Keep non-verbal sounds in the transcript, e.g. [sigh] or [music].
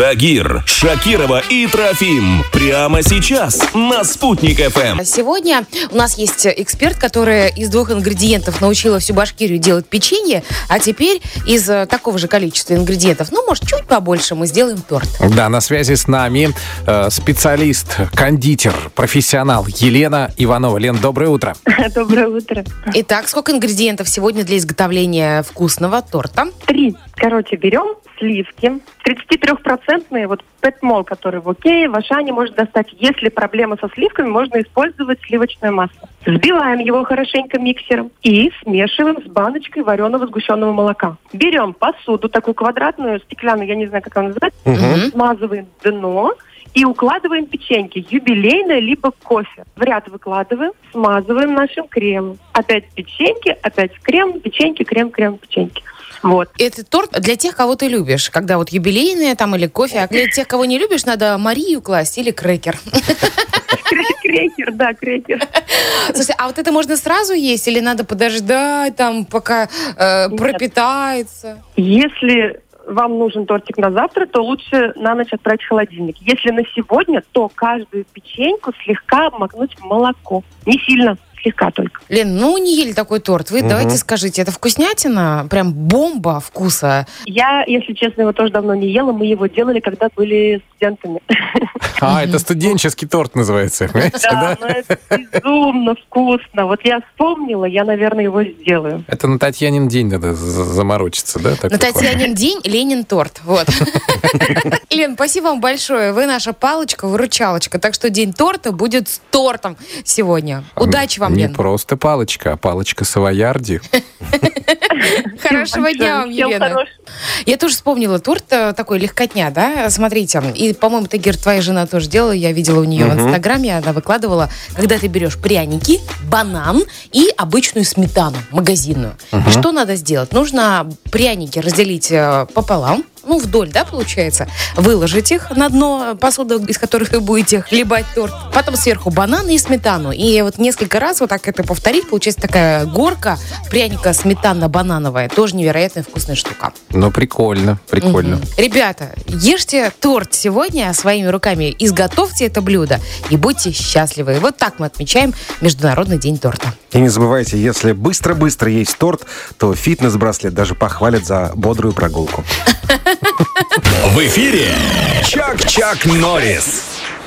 Тагир, Шакирова и Трофим. Прямо сейчас на «Спутник ФМ». Сегодня у нас есть эксперт, который из двух ингредиентов научила всю Башкирию делать печенье, а теперь из э, такого же количества ингредиентов, ну, может, чуть побольше, мы сделаем торт. Да, на связи с нами э, специалист, кондитер, профессионал Елена Иванова. Лен, доброе утро. [laughs] Доброе утро. Итак, сколько ингредиентов сегодня для изготовления вкусного торта? Три. Короче, берем сливки. 33-процентные, вот петмол, который в Окее, в Ашане может достать. Если проблема со сливками, можно использовать сливочное масло. Взбиваем его хорошенько миксером и смешиваем с баночкой вареного сгущенного молока. Берем посуду, такую квадратную, стеклянную, я не знаю, как она называется, Мгм. смазываем дно и укладываем печеньки, юбилейное либо кофе. В ряд выкладываем, смазываем нашим кремом. Опять печеньки, опять крем, печеньки, крем, крем, печеньки. Вот. Это торт для тех, кого ты любишь, когда вот юбилейные там или кофе, а для тех, кого не любишь, надо Марию класть или крекер. Крекер, да, крекер. Слушай, а вот это можно сразу есть или надо подождать там, пока э, пропитается? Если вам нужен тортик на завтра, то лучше на ночь отправить в холодильник. Если на сегодня, то каждую печеньку слегка обмакнуть в молоко. Не сильно, слегка только. Лен, ну не ели такой торт. Вы давайте скажите, это вкуснятина? Прям бомба вкуса. Я, если честно, его тоже давно не ела. Мы его делали, когда были студентами. А, это студенческий торт называется. понимаете, Да, да? это безумно вкусно. Вот я вспомнила, я, наверное, его сделаю. Это на Татьянин день надо за- заморочиться, да? На? Татьянин день Ленин торт. Вот. [laughs] Лен, спасибо вам большое. Вы наша палочка, выручалочка. Так что день торта будет с тортом сегодня. Удачи вам, Не Лен. просто палочка, а палочка савоярди. [laughs] Хорошего дня вам, Елена. Я тоже вспомнила торт э, такой легкотня, да? Смотрите, и, по-моему, Тагир, твоя жена тоже делала, я видела у нее в Инстаграме, она выкладывала, когда ты берешь пряники, банан и обычную сметану магазинную. Что надо сделать? Нужно пряники разделить э, пополам, ну, вдоль, да, получается, выложить их на дно посуды, из которых вы будете хлебать торт. Потом сверху бананы и сметану. И вот несколько раз вот так это повторить, получается такая горка пряника сметанно-банановая. Тоже невероятно вкусная штука. Ну, прикольно, прикольно. Мгм. Ребята, ешьте торт сегодня своими руками, изготовьте это блюдо и будьте счастливы. Вот так мы отмечаем Международный день торта. И не забывайте, если быстро-быстро есть торт, то фитнес-браслет даже похвалит за бодрую прогулку. [laughs] В эфире Чак-Чак Норрис.